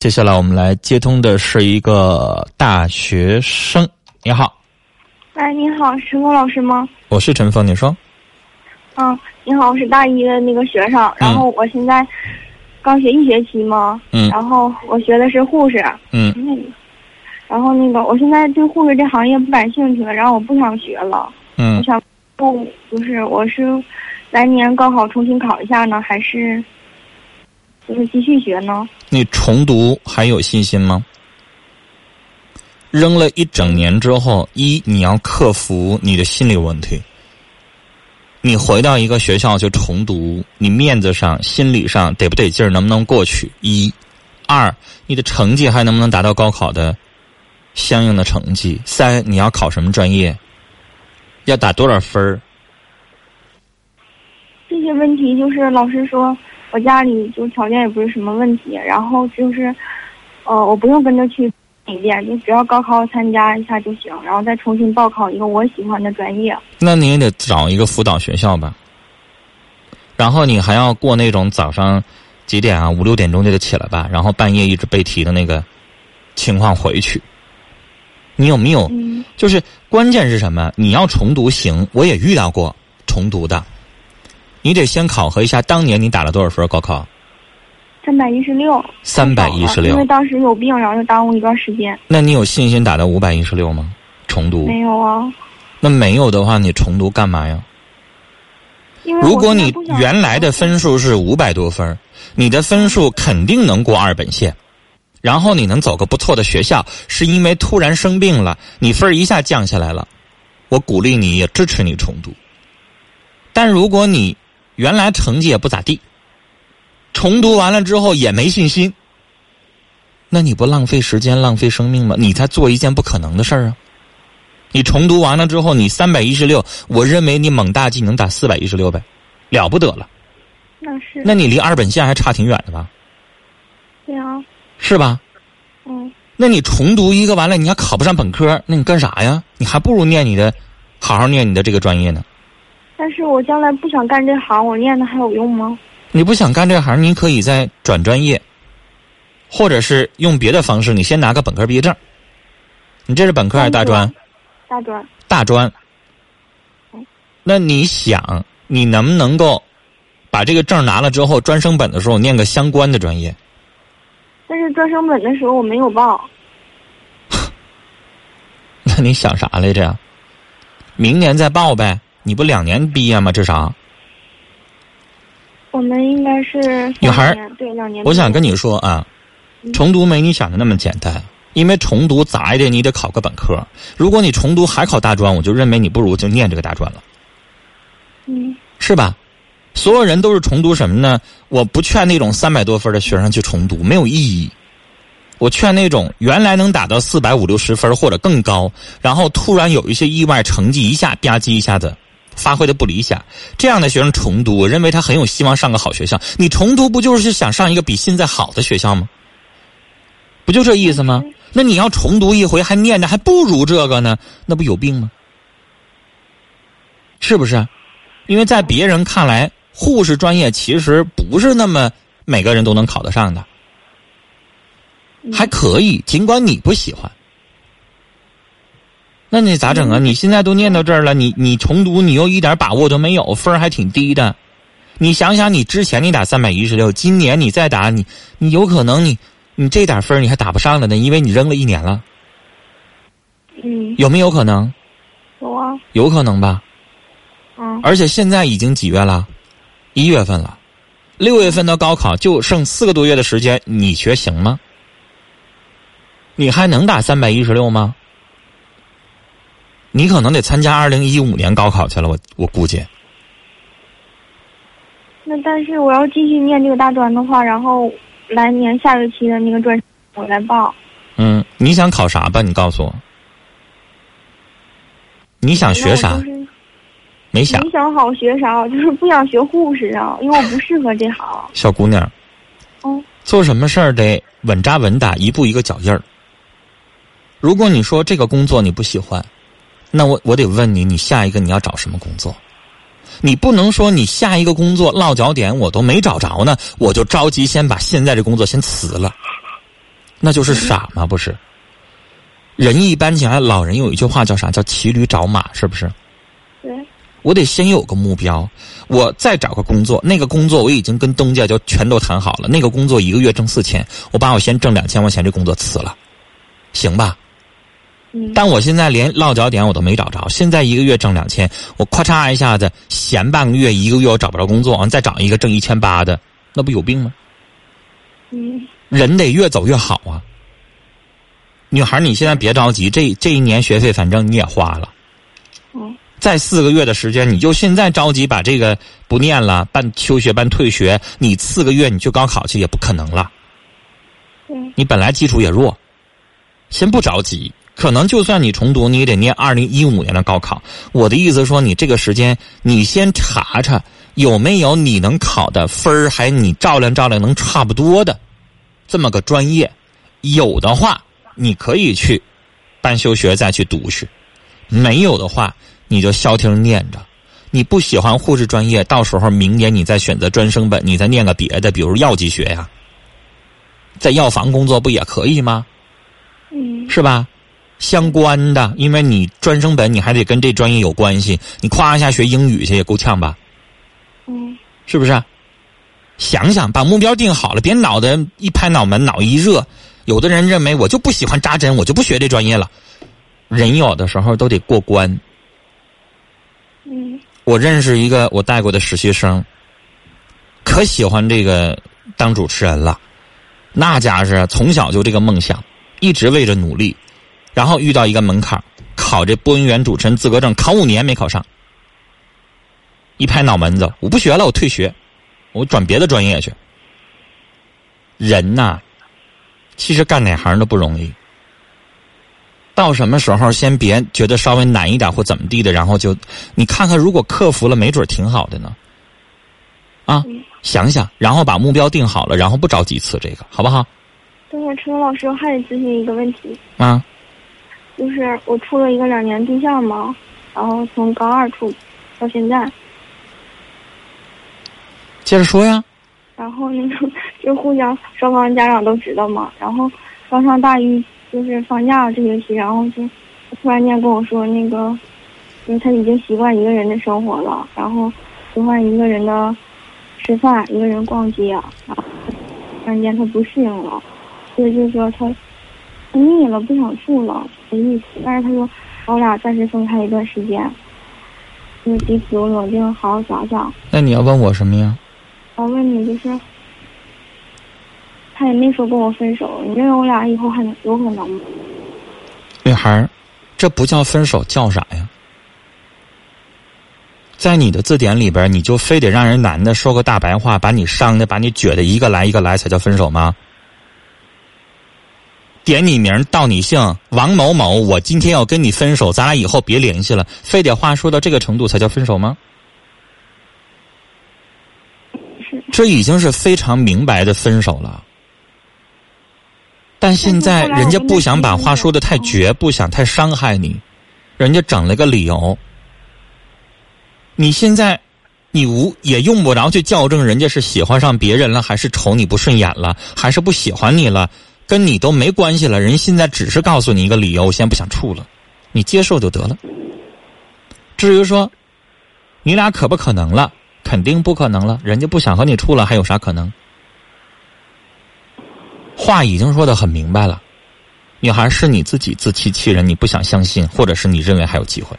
接下来我们来接通的是一个大学生，你好，哎，你好，陈峰老师吗？我是陈峰，你说，嗯，你好，我是大一的那个学生，然后我现在刚学一学期嘛，嗯。然后我学的是护士，嗯。嗯，然后那个我现在对护士这行业不感兴趣了，然后我不想学了，嗯。我嗯，想不就是我是来年高考重新考一下呢，还是就是继续学呢？你重读还有信心吗？扔了一整年之后，一你要克服你的心理问题。你回到一个学校去重读，你面子上、心理上得不得劲儿，能不能过去？一，二，你的成绩还能不能达到高考的相应的成绩？三，你要考什么专业？要打多少分儿？这些问题就是老师说我家里就条件也不是什么问题，然后就是，呃，我不用跟着去一遍，就只要高考参加一下就行，然后再重新报考一个我喜欢的专业。那你也得找一个辅导学校吧。然后你还要过那种早上几点啊，五六点钟就得起来吧，然后半夜一直背题的那个情况回去。你有没有？嗯就是关键是什么？你要重读行，我也遇到过重读的。你得先考核一下，当年你打了多少分高考？三百一十六，三百一十六因为。当时有病，然后就耽误一段时间。那你有信心打到五百一十六吗？重读？没有啊，那没有的话，你重读干嘛呀？如果你原来的分数是五百多分，你的分数肯定能过二本线，然后你能走个不错的学校，是因为突然生病了，你分一下降下来了，我鼓励你也支持你重读。但如果你原来成绩也不咋地，重读完了之后也没信心，那你不浪费时间、浪费生命吗？你在做一件不可能的事儿啊！你重读完了之后，你三百一十六，我认为你猛大技能打四百一十六呗，了不得了。那是那你离二本线还差挺远的吧？对啊，是吧？嗯，那你重读一个完了，你还考不上本科，那你干啥呀？你还不如念你的，好好念你的这个专业呢。但是我将来不想干这行，我念的还有用吗？你不想干这行，您可以再转专业，或者是用别的方式，你先拿个本科毕业证。你这是本科还是大专？大专，大专嗯。那你想，你能不能够把这个证拿了之后，专升本的时候念个相关的专业？但是专升本的时候我没有报。那你想啥来着？明年再报呗，你不两年毕业吗？至少。我们应该是女孩儿对两年。我想跟你说啊，嗯重读没你想的那么简单，因为重读咋也得你得考个本科。如果你重读还考大专，我就认为你不如就念这个大专了，嗯是吧？所有人都是重读什么呢？我不劝那种三百多分的学生去重读，没有意义。我劝那种原来能打到四百五六十分或者更高，然后突然有一些意外成绩一下吧唧一下子发挥的不理想，这样的学生重读，我认为他很有希望上个好学校。你重读不就是想上一个比现在好的学校吗？不就这意思吗？那你要重读一回，还念的还不如这个呢，那不有病吗？是不是？因为在别人看来，护士专业其实不是那么每个人都能考得上的，还可以，尽管你不喜欢。那你咋整啊？嗯你现在都念到这儿了，你你重读，你又一点把握都没有，分儿还挺低的。你想想，你之前你打三百一十六，今年你再打，你你有可能你你这点分儿你还打不上了呢，因为你扔了一年了，嗯有没有可能？有啊有可能吧。嗯而且现在已经几月了？一月份了，六月份的高考就剩四个多月的时间，你学行吗？你还能打三百一十六吗？你可能得参加二零一五年高考去了，我我估计。那但是我要继续念这个大专的话，然后来年下学期的那个专我来报。嗯，你想考啥吧？你告诉我。你想学啥？就是没想没，想好学啥，就是不想学护士啊，因为我不适合这行。小姑娘，嗯做什么事儿得稳扎稳打，一步一个脚印儿。如果你说这个工作你不喜欢，那我我得问你，你下一个你要找什么工作？你不能说你下一个工作落脚点我都没找着呢，我就着急先把现在这工作先辞了。那就是傻吗？不是。人一般情况下，老人有一句话叫啥？叫骑驴找马，是不是？对。我得先有个目标，我再找个工作。那个工作我已经跟东家就全都谈好了。那个工作一个月挣四千，我把我先挣两千块钱这工作辞了，行吧？嗯。但我现在连落脚点我都没找着。现在一个月挣两千，我咔嚓一下子闲半个月，一个月我找不着工作，完再找一个挣一千八的，那不有病吗？嗯。人得越走越好啊。女孩，你现在别着急，这这一年学费反正你也花了。嗯。再四个月的时间，你就现在着急把这个不念了，办休学办退学，你四个月你去高考去也不可能了。你本来基础也弱，先不着急，可能就算你重读，你也得念二零一五年的高考。我的意思说，你这个时间，你先查查有没有你能考的分儿，还你照亮照亮能差不多的这么个专业，有的话你可以去办休学再去读去，没有的话。你就消停念着，你不喜欢护士专业，到时候明年你再选择专升本，你再念个别的，比如药剂学呀，在药房工作不也可以吗？嗯，是吧？相关的，因为你专升本你还得跟这专业有关系，你夸一下学英语去也够呛吧？嗯，是不是？想想把目标定好了，别脑袋一拍脑门，脑一热。有的人认为我就不喜欢扎针，我就不学这专业了。人有的时候都得过关。嗯我认识一个我带过的实习生，可喜欢这个当主持人了。那家是从小就这个梦想，一直为着努力，然后遇到一个门槛，考这播音员主持人资格证，考五年没考上。一拍脑门子，我不学了，我退学，我转别的专业去。人呐，其实干哪行都不容易。到什么时候先别觉得稍微难一点或怎么地的，然后就你看看，如果克服了，没准挺好的呢。啊，想想，然后把目标定好了，然后不着急辞这个，好不好？等会儿陈老师，我还得咨询一个问题。啊。就是我处了一个两年对象嘛，然后从高二处到现在。接着说呀。然后那个就互相双方家长都知道嘛，然后刚上大一。就是放假这学期，然后就突然间跟我说那个，因为他已经习惯一个人的生活了，然后习惯一个人的吃饭，一个人逛街，然后突然间他不适应了，所以就说他他腻了，不想处了没意思。但是他说我俩暂时分开一段时间，就是彼此都冷静好好想想。那你要问我什么呀？我问你就是。他也没说跟我分手，你认为我俩以后还能有可能吗？女孩，这不叫分手，叫啥呀？在你的字典里边，你就非得让人男的说个大白话，把你伤的、把你撅的一个来一个来，才叫分手吗？点你名道你姓王某某，我今天要跟你分手，咱俩以后别联系了，非得话说到这个程度才叫分手吗？这已经是非常明白的分手了。但现在人家不想把话说的太绝，不想太伤害你，人家整了个理由。你现在，你无也用不着去校正人家是喜欢上别人了，还是瞅你不顺眼了，还是不喜欢你了，跟你都没关系了。人现在只是告诉你一个理由，我现在不想处了，你接受就得了。至于说，你俩可不可能了？肯定不可能了。人家不想和你处了，还有啥可能？话已经说的很明白了，女孩是你自己自欺欺人，你不想相信，或者是你认为还有机会，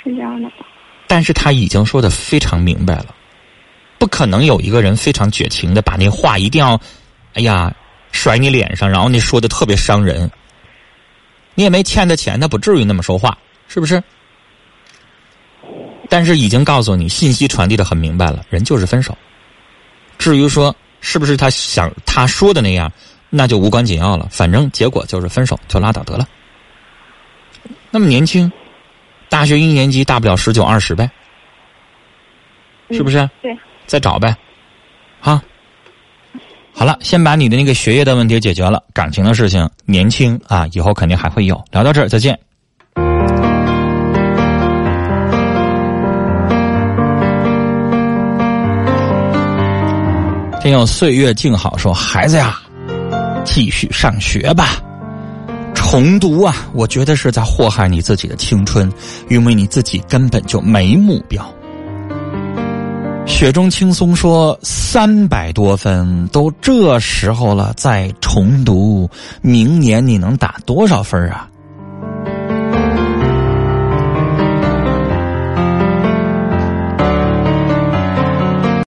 是这样的。但是他已经说的非常明白了，不可能有一个人非常绝情的把那话一定要，哎呀，甩你脸上，然后你说的特别伤人。你也没欠他钱，他不至于那么说话，是不是？但是已经告诉你，信息传递的很明白了，人就是分手。至于说。是不是他想他说的那样，那就无关紧要了。反正结果就是分手，就拉倒得了。那么年轻，大学一年级大不了十九二十呗，是不是？对。再找呗，哈。好了，先把你的那个学业的问题解决了，感情的事情，年轻啊，以后肯定还会有。聊到这儿，再见。听友岁月静好说：“孩子呀，继续上学吧。重读啊，我觉得是在祸害你自己的青春，因为你自己根本就没目标。雪中青松说：“三百多分，都这时候了，再重读，明年你能打多少分啊？”